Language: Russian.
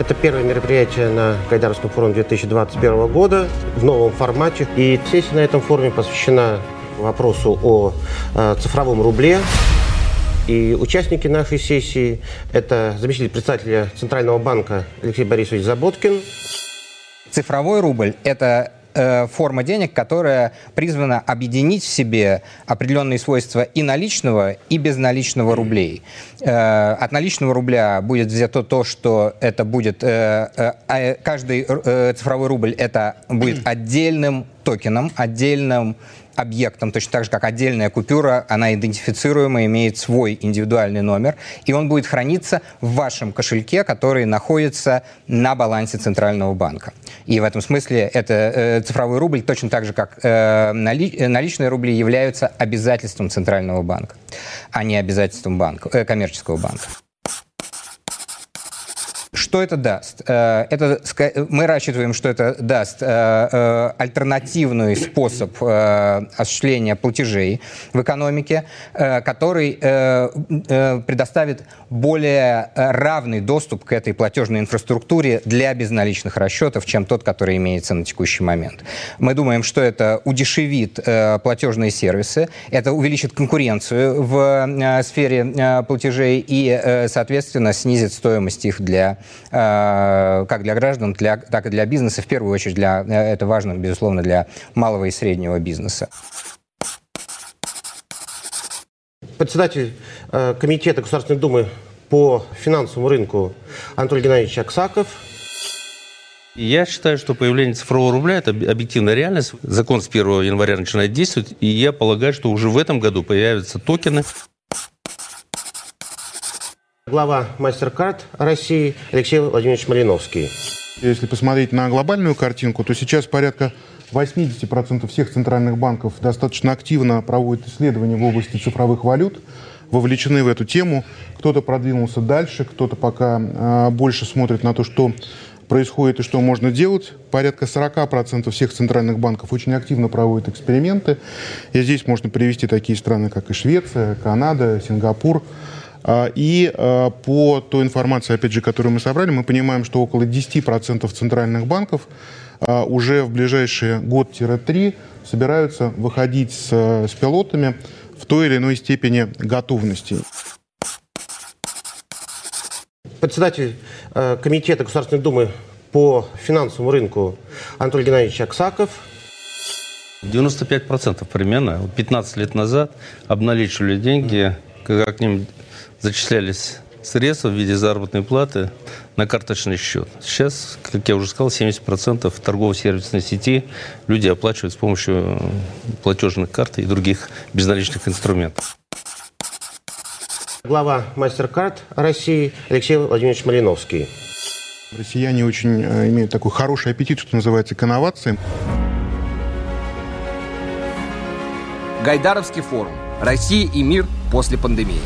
Это первое мероприятие на Гайдаровском форуме 2021 года в новом формате. И сессия на этом форуме посвящена вопросу о э, цифровом рубле. И участники нашей сессии – это заместитель председателя Центрального банка Алексей Борисович Заботкин. Цифровой рубль – это Э, форма денег, которая призвана объединить в себе определенные свойства и наличного, и безналичного рублей. Э, от наличного рубля будет взято то, что это будет... Э, а каждый цифровой рубль это будет отдельным токеном, отдельным объектом, точно так же, как отдельная купюра, она идентифицируема, имеет свой индивидуальный номер, и он будет храниться в вашем кошельке, который находится на балансе Центрального банка. И в этом смысле это э, цифровой рубль, точно так же, как э, нали, наличные рубли, являются обязательством Центрального банка, а не обязательством банка, э, коммерческого банка. Что это даст? Э, это, мы рассчитываем, что это даст э, э, альтернативный способ осуществления платежей в экономике, который предоставит более платежный доступ к этой платежной инфраструктуре для безналичных расчетов, чем тот, который имеется на текущий момент. Мы думаем, что это удешевит платежные сервисы, это увеличит конкуренцию в сфере платежей и, соответственно, снизит стоимость их для, как для граждан, для, так и для бизнеса. В первую очередь, для, э, это важно, безусловно, для малого и среднего бизнеса. Председатель э, Комитета Государственной Думы по финансовому рынку Анатолий Геннадьевич Аксаков. Я считаю, что появление цифрового рубля – это объективная реальность. Закон с 1 января начинает действовать, и я полагаю, что уже в этом году появятся токены. Глава MasterCard России Алексей Владимирович Малиновский. Если посмотреть на глобальную картинку, то сейчас порядка 80% всех центральных банков достаточно активно проводят исследования в области цифровых валют вовлечены в эту тему. Кто-то продвинулся дальше, кто-то пока э, больше смотрит на то, что происходит и что можно делать. Порядка 40% всех центральных банков очень активно проводят эксперименты. И здесь можно привести такие страны, как и Швеция, Канада, Сингапур. И по той информации, опять же, которую мы собрали, мы понимаем, что около 10% центральных банков уже в ближайшие год-три собираются выходить с, с пилотами в той или иной степени готовности. Председатель э, Комитета Государственной Думы по финансовому рынку Анатолий Геннадьевич Аксаков. 95% примерно. 15 лет назад обналичивали деньги, когда к ним зачислялись средства в виде заработной платы на карточный счет. Сейчас, как я уже сказал, 70% торгово-сервисной сети люди оплачивают с помощью платежных карт и других безналичных инструментов. Глава MasterCard России Алексей Владимирович Малиновский. Россияне очень э, имеют такой хороший аппетит, что называется, к инновациям. Гайдаровский форум. Россия и мир после пандемии.